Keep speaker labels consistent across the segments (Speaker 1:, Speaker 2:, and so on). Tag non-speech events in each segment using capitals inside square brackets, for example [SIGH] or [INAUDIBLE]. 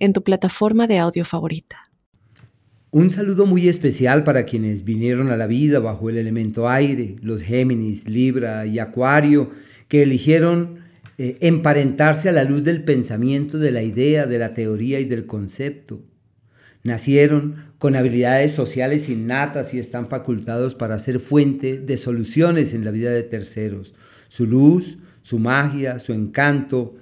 Speaker 1: en tu plataforma de audio favorita.
Speaker 2: Un saludo muy especial para quienes vinieron a la vida bajo el elemento aire, los Géminis, Libra y Acuario, que eligieron eh, emparentarse a la luz del pensamiento, de la idea, de la teoría y del concepto. Nacieron con habilidades sociales innatas y están facultados para ser fuente de soluciones en la vida de terceros. Su luz, su magia, su encanto,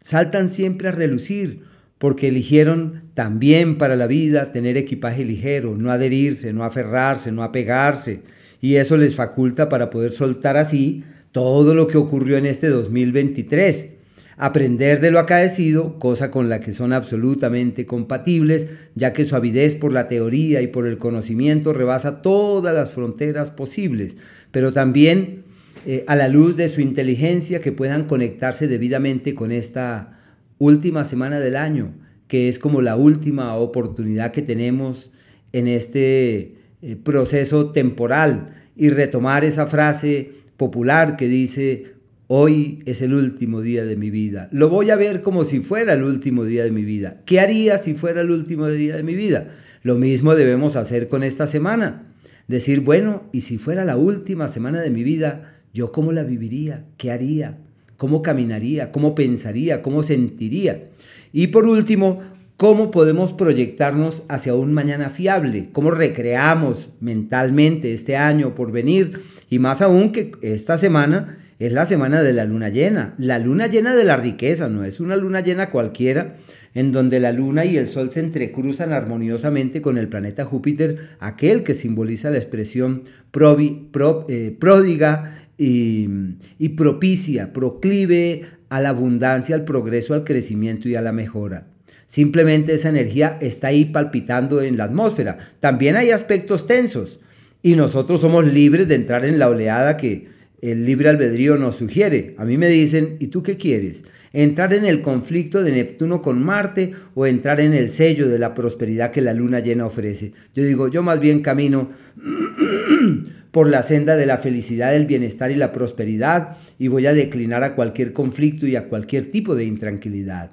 Speaker 2: saltan siempre a relucir porque eligieron también para la vida tener equipaje ligero, no adherirse, no aferrarse, no apegarse, y eso les faculta para poder soltar así todo lo que ocurrió en este 2023, aprender de lo acaecido, cosa con la que son absolutamente compatibles, ya que su avidez por la teoría y por el conocimiento rebasa todas las fronteras posibles, pero también eh, a la luz de su inteligencia que puedan conectarse debidamente con esta última semana del año, que es como la última oportunidad que tenemos en este eh, proceso temporal y retomar esa frase popular que dice, hoy es el último día de mi vida. Lo voy a ver como si fuera el último día de mi vida. ¿Qué haría si fuera el último día de mi vida? Lo mismo debemos hacer con esta semana. Decir, bueno, y si fuera la última semana de mi vida, ¿yo cómo la viviría? ¿Qué haría? Cómo caminaría, cómo pensaría, cómo sentiría. Y por último, cómo podemos proyectarnos hacia un mañana fiable, cómo recreamos mentalmente este año por venir y más aún que esta semana es la semana de la luna llena, la luna llena de la riqueza, no es una luna llena cualquiera en donde la luna y el sol se entrecruzan armoniosamente con el planeta Júpiter, aquel que simboliza la expresión provi, eh, pródiga y, propicia, proclive a la abundancia, al progreso, al crecimiento y a la mejora. Simplemente esa energía está ahí palpitando en la atmósfera. También hay aspectos tensos y nosotros somos libres de entrar en la oleada que el libre albedrío nos sugiere. A mí me dicen, ¿y tú qué quieres? ¿Entrar en el conflicto de Neptuno con Marte o entrar en el sello de la prosperidad que la luna llena ofrece? Yo digo, yo más bien camino [CLEARS THROAT] por la senda de la felicidad, el bienestar y la prosperidad y voy a declinar a cualquier conflicto y a cualquier tipo de intranquilidad.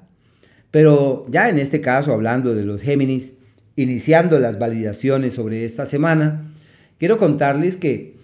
Speaker 2: Pero ya en este caso, hablando de los Géminis, iniciando las validaciones sobre esta semana, quiero contarles que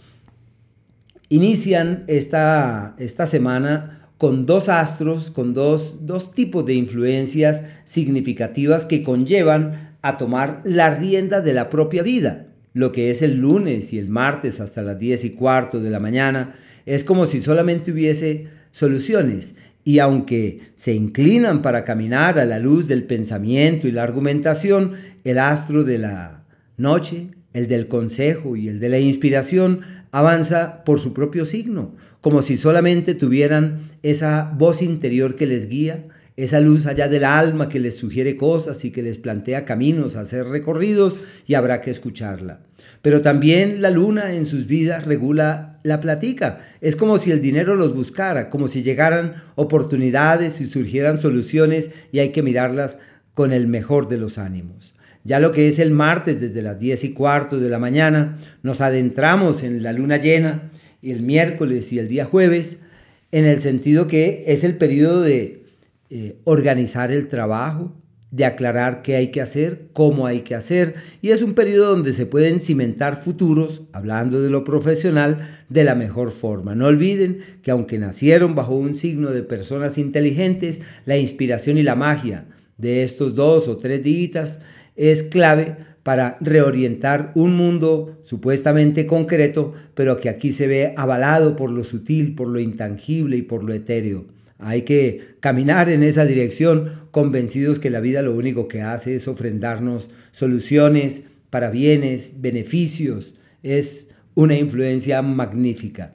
Speaker 2: inician esta, esta semana con dos astros, con dos, dos tipos de influencias significativas que conllevan a tomar la rienda de la propia vida lo que es el lunes y el martes hasta las 10 y cuarto de la mañana, es como si solamente hubiese soluciones. Y aunque se inclinan para caminar a la luz del pensamiento y la argumentación, el astro de la noche, el del consejo y el de la inspiración avanza por su propio signo, como si solamente tuvieran esa voz interior que les guía, esa luz allá del alma que les sugiere cosas y que les plantea caminos a ser recorridos y habrá que escucharla. Pero también la luna en sus vidas regula la platica. Es como si el dinero los buscara, como si llegaran oportunidades y surgieran soluciones y hay que mirarlas con el mejor de los ánimos. Ya lo que es el martes desde las 10 y cuarto de la mañana, nos adentramos en la luna llena el miércoles y el día jueves, en el sentido que es el periodo de eh, organizar el trabajo, de aclarar qué hay que hacer, cómo hay que hacer, y es un periodo donde se pueden cimentar futuros, hablando de lo profesional, de la mejor forma. No olviden que aunque nacieron bajo un signo de personas inteligentes, la inspiración y la magia de estos dos o tres días es clave para reorientar un mundo supuestamente concreto, pero que aquí se ve avalado por lo sutil, por lo intangible y por lo etéreo. Hay que caminar en esa dirección convencidos que la vida lo único que hace es ofrendarnos soluciones para bienes, beneficios. Es una influencia magnífica.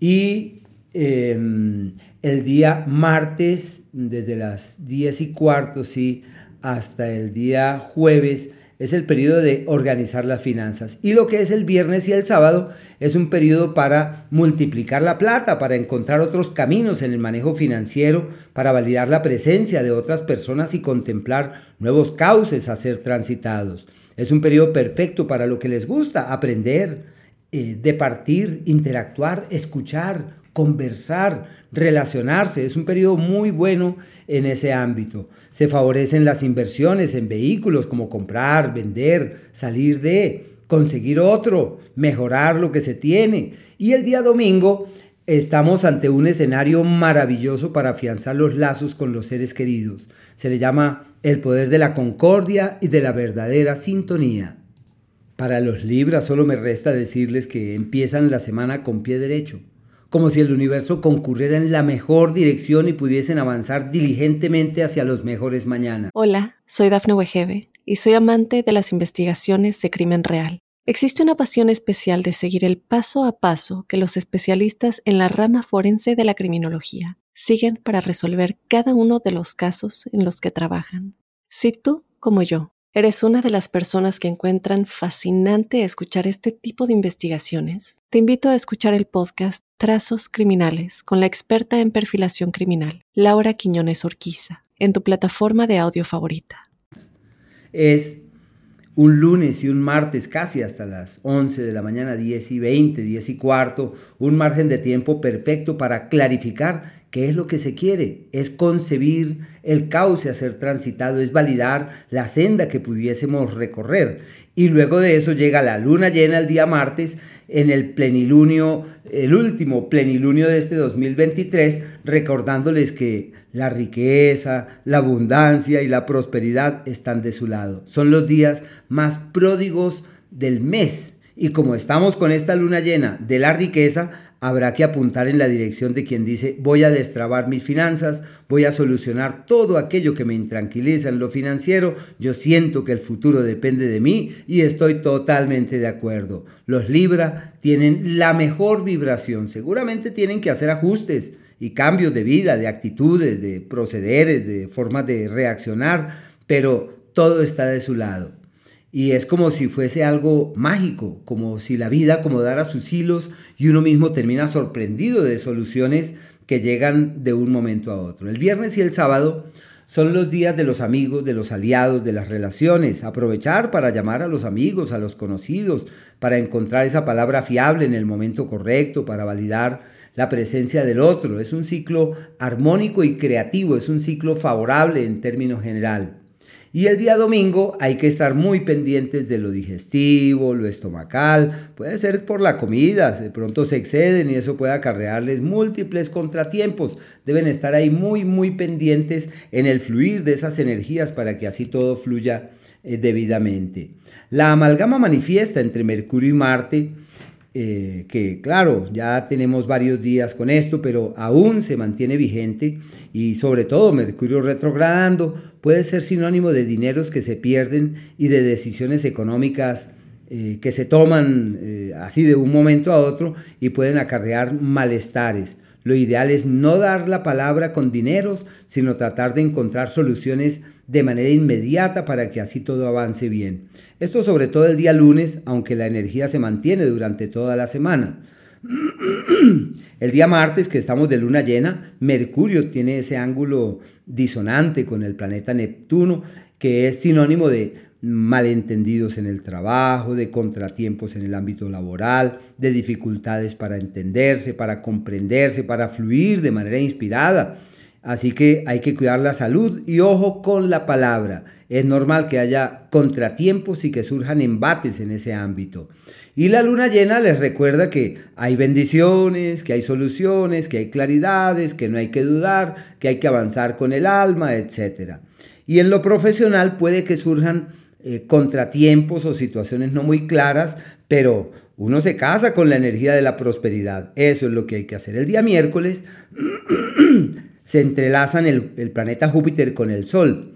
Speaker 2: Y em, el día martes, desde las 10 y cuarto, sí, hasta el día jueves es el periodo de organizar las finanzas. Y lo que es el viernes y el sábado es un periodo para multiplicar la plata, para encontrar otros caminos en el manejo financiero, para validar la presencia de otras personas y contemplar nuevos cauces a ser transitados. Es un periodo perfecto para lo que les gusta, aprender, eh, departir, interactuar, escuchar, conversar, relacionarse. Es un periodo muy bueno en ese ámbito. Se favorecen las inversiones en vehículos como comprar, vender, salir de, conseguir otro, mejorar lo que se tiene. Y el día domingo estamos ante un escenario maravilloso para afianzar los lazos con los seres queridos. Se le llama el poder de la concordia y de la verdadera sintonía. Para los Libras solo me resta decirles que empiezan la semana con pie derecho como si el universo concurriera en la mejor dirección y pudiesen avanzar diligentemente hacia los mejores mañanas.
Speaker 1: Hola, soy Dafne Wegebe y soy amante de las investigaciones de crimen real. Existe una pasión especial de seguir el paso a paso que los especialistas en la rama forense de la criminología siguen para resolver cada uno de los casos en los que trabajan. Si tú, como yo, ¿Eres una de las personas que encuentran fascinante escuchar este tipo de investigaciones? Te invito a escuchar el podcast Trazos Criminales con la experta en perfilación criminal, Laura Quiñones Orquiza, en tu plataforma de audio favorita.
Speaker 2: Es un lunes y un martes casi hasta las 11 de la mañana, 10 y 20, 10 y cuarto, un margen de tiempo perfecto para clarificar ¿Qué es lo que se quiere? Es concebir el cauce a ser transitado, es validar la senda que pudiésemos recorrer. Y luego de eso llega la luna llena el día martes en el plenilunio, el último plenilunio de este 2023, recordándoles que la riqueza, la abundancia y la prosperidad están de su lado. Son los días más pródigos del mes. Y como estamos con esta luna llena de la riqueza, habrá que apuntar en la dirección de quien dice voy a destrabar mis finanzas, voy a solucionar todo aquello que me intranquiliza en lo financiero, yo siento que el futuro depende de mí y estoy totalmente de acuerdo. Los Libra tienen la mejor vibración, seguramente tienen que hacer ajustes y cambios de vida, de actitudes, de procederes, de formas de reaccionar, pero todo está de su lado. Y es como si fuese algo mágico, como si la vida acomodara sus hilos y uno mismo termina sorprendido de soluciones que llegan de un momento a otro. El viernes y el sábado son los días de los amigos, de los aliados, de las relaciones. Aprovechar para llamar a los amigos, a los conocidos, para encontrar esa palabra fiable en el momento correcto, para validar la presencia del otro. Es un ciclo armónico y creativo, es un ciclo favorable en términos general. Y el día domingo hay que estar muy pendientes de lo digestivo, lo estomacal, puede ser por la comida, de pronto se exceden y eso puede acarrearles múltiples contratiempos. Deben estar ahí muy, muy pendientes en el fluir de esas energías para que así todo fluya eh, debidamente. La amalgama manifiesta entre Mercurio y Marte eh, que claro, ya tenemos varios días con esto, pero aún se mantiene vigente y sobre todo Mercurio retrogradando puede ser sinónimo de dineros que se pierden y de decisiones económicas eh, que se toman eh, así de un momento a otro y pueden acarrear malestares. Lo ideal es no dar la palabra con dineros, sino tratar de encontrar soluciones de manera inmediata para que así todo avance bien. Esto sobre todo el día lunes, aunque la energía se mantiene durante toda la semana. [CLEARS THROAT] El día martes, que estamos de luna llena, Mercurio tiene ese ángulo disonante con el planeta Neptuno, que es sinónimo de malentendidos en el trabajo, de contratiempos en el ámbito laboral, de dificultades para entenderse, para comprenderse, para fluir de manera inspirada. Así que hay que cuidar la salud y ojo con la palabra. Es normal que haya contratiempos y que surjan embates en ese ámbito. Y la luna llena les recuerda que hay bendiciones, que hay soluciones, que hay claridades, que no hay que dudar, que hay que avanzar con el alma, etc. Y en lo profesional puede que surjan eh, contratiempos o situaciones no muy claras, pero uno se casa con la energía de la prosperidad. Eso es lo que hay que hacer. El día miércoles [CLEARS THROAT] se entrelazan el, planeta Júpiter con el Sol.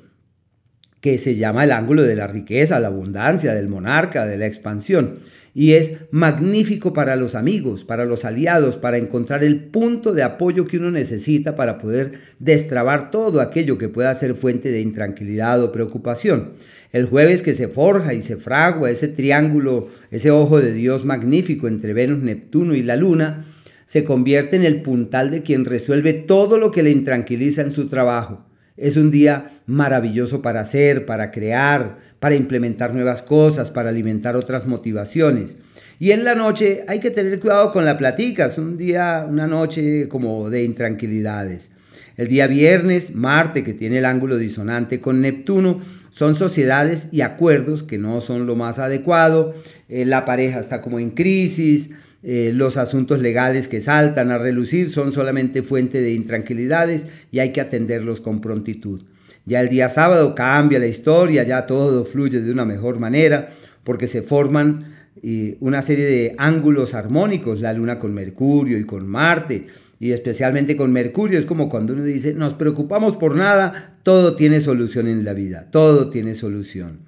Speaker 2: que se llama el ángulo de la riqueza, la abundancia, del monarca, de la expansión. Y es magnífico para los amigos, para los aliados, para encontrar el punto de apoyo que uno necesita para poder destrabar todo aquello que pueda ser fuente de intranquilidad o preocupación. El jueves que se forja y se fragua ese triángulo, ese ojo de Dios magnífico entre Venus, Neptuno y la Luna, se convierte en el puntal de quien resuelve todo lo que le intranquiliza en su trabajo. Es un día maravilloso para hacer, para crear, para implementar nuevas cosas, para alimentar otras motivaciones. Y en la noche hay que tener cuidado con la platica, es un día, una noche como de intranquilidades. El día viernes, Marte, que tiene el ángulo disonante con Neptuno, son sociedades y acuerdos que no son lo más adecuado. Eh, la pareja está como en crisis. Eh, los asuntos legales que saltan a relucir son solamente fuente de intranquilidades y hay que atenderlos con prontitud. Ya el día sábado cambia la historia, ya todo fluye de una mejor manera porque se forman eh, una serie de ángulos armónicos, la luna con Mercurio y con Marte, y especialmente con Mercurio, es como cuando uno dice, nos preocupamos por nada, todo tiene solución en la vida, todo tiene solución.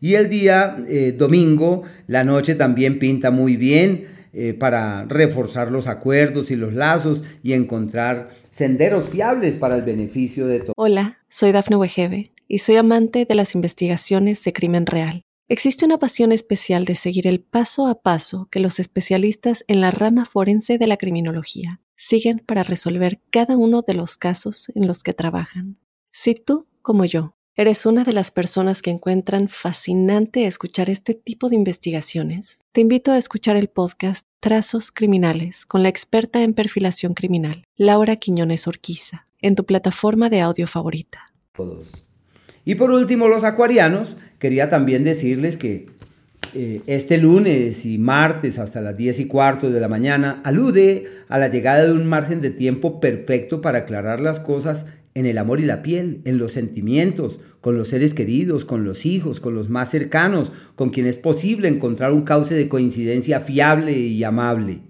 Speaker 2: Y el día eh, domingo, la noche también pinta muy bien eh, para reforzar los acuerdos y los lazos y encontrar senderos fiables para el beneficio de todos.
Speaker 1: Hola, soy Dafne Wegebe y soy amante de las investigaciones de crimen real. Existe una pasión especial de seguir el paso a paso que los especialistas en la rama forense de la criminología siguen para resolver cada uno de los casos en los que trabajan. Si tú, como yo, eres una de las personas que encuentran fascinante escuchar este tipo de investigaciones, te invito a escuchar el podcast Trazos Criminales con la experta en perfilación criminal, Laura Quiñones Orquiza, en tu plataforma de audio favorita.
Speaker 2: Y por último, los acuarianos, quería también decirles que eh, este lunes y martes hasta las 10 y cuarto de la mañana alude a la llegada de un margen de tiempo perfecto para aclarar las cosas en el amor y la piel, en los sentimientos, con los seres queridos, con los hijos, con los más cercanos, con quien es posible encontrar un cauce de coincidencia fiable y amable.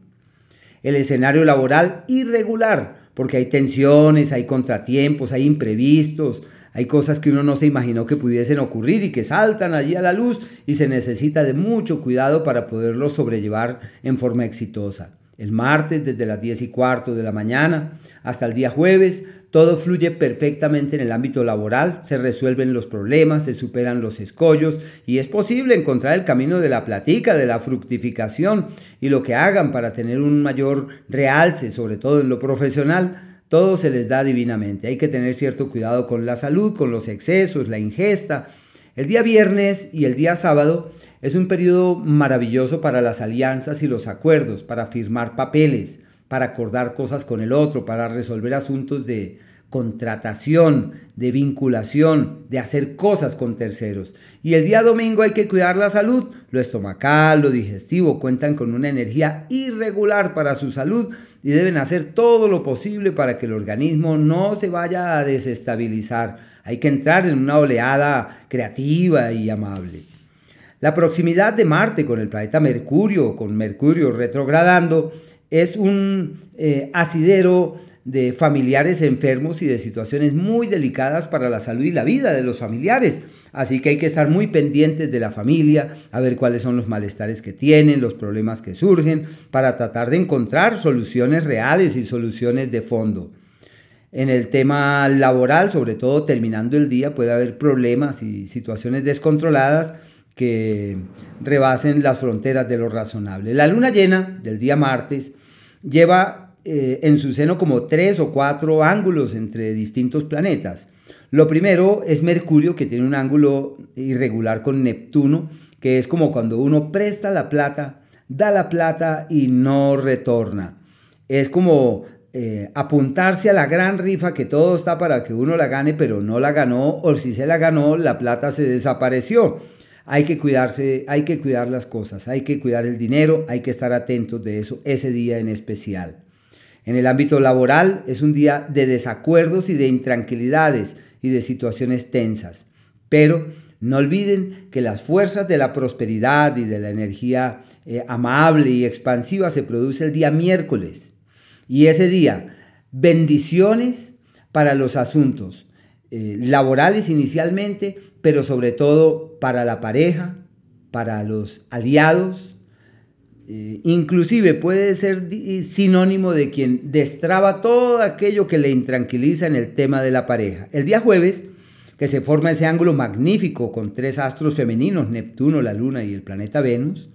Speaker 2: El escenario laboral irregular, porque hay tensiones, hay contratiempos, hay imprevistos, hay cosas que uno no se imaginó que pudiesen ocurrir y que saltan allí a la luz y se necesita de mucho cuidado para poderlo sobrellevar en forma exitosa. El martes desde las 10 y cuarto de la mañana hasta el día jueves, todo fluye perfectamente en el ámbito laboral, se resuelven los problemas, se superan los escollos y es posible encontrar el camino de la platica, de la fructificación y lo que hagan para tener un mayor realce, sobre todo en lo profesional, todo se les da divinamente. Hay que tener cierto cuidado con la salud, con los excesos, la ingesta. El día viernes y el día sábado es un periodo maravilloso para las alianzas y los acuerdos, para firmar papeles, para acordar cosas con el otro, para resolver asuntos de, contratación, de vinculación, de hacer cosas con terceros. Y el día domingo hay que cuidar la salud. Lo estomacal, lo digestivo cuentan con una energía irregular para su salud y deben hacer todo lo posible para que el organismo no se vaya a desestabilizar. Hay que entrar en una oleada creativa y amable. La proximidad de Marte con el planeta Mercurio, con Mercurio retrogradando, es un eh, asidero de familiares enfermos y de situaciones muy delicadas para la salud y la vida de los familiares. Así que hay que estar muy pendientes de la familia, a ver cuáles son los malestares que tienen, los problemas que surgen, para tratar de encontrar soluciones reales y soluciones de fondo. En el tema laboral, sobre todo terminando el día, puede haber problemas y situaciones descontroladas que rebasen las fronteras de lo razonable. La luna llena del día martes lleva eh, en su seno como tres o cuatro ángulos entre distintos planetas. Lo primero es Mercurio, que tiene un ángulo irregular con Neptuno, que es como cuando uno presta la plata, da la plata y no retorna. Es como eh, apuntarse a la gran rifa que todo está para que uno la gane, pero no la ganó, o si se la ganó, la plata se desapareció. Hay que cuidarse, hay que cuidar las cosas, hay que cuidar el dinero, hay que estar atentos de eso ese día en especial. En el ámbito laboral es un día de desacuerdos y de intranquilidades y de situaciones tensas. Pero no olviden que las fuerzas de la prosperidad y de la energía eh, amable y expansiva se produce el día miércoles. Y ese día, bendiciones para los asuntos eh, laborales inicialmente, pero sobre todo para la pareja, para los aliados, eh, inclusive puede ser sinónimo de quien destraba todo aquello que le intranquiliza en el tema de la pareja. El día jueves, que se forma ese ángulo magnífico con tres astros femeninos, Neptuno, la Luna y el planeta Venus,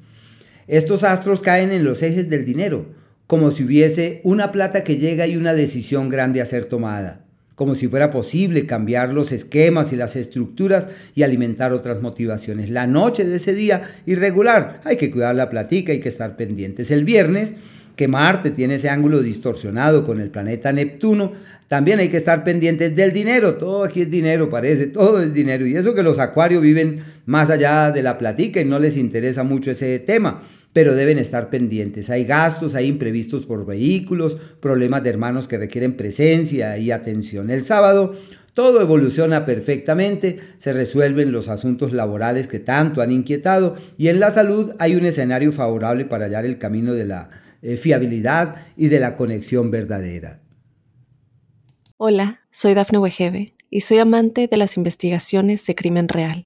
Speaker 2: estos astros caen en los ejes del dinero, como si hubiese una plata que llega y una decisión grande a ser tomada como si fuera posible cambiar los esquemas y las estructuras y alimentar otras motivaciones. La noche de ese día irregular, hay que cuidar la platica, hay que estar pendientes. El viernes, que Marte tiene ese ángulo distorsionado con el planeta Neptuno, también hay que estar pendientes del dinero. Todo aquí es dinero, parece, todo es dinero. Y eso que los acuarios viven más allá de la platica y no les interesa mucho ese tema pero deben estar pendientes. Hay gastos, hay imprevistos por vehículos, problemas de hermanos que requieren presencia y atención. El sábado todo evoluciona perfectamente, se resuelven los asuntos laborales que tanto han inquietado y en la salud hay un escenario favorable para hallar el camino de la eh, fiabilidad y de la conexión verdadera.
Speaker 1: Hola, soy Dafne Wegebe y soy amante de las investigaciones de crimen real.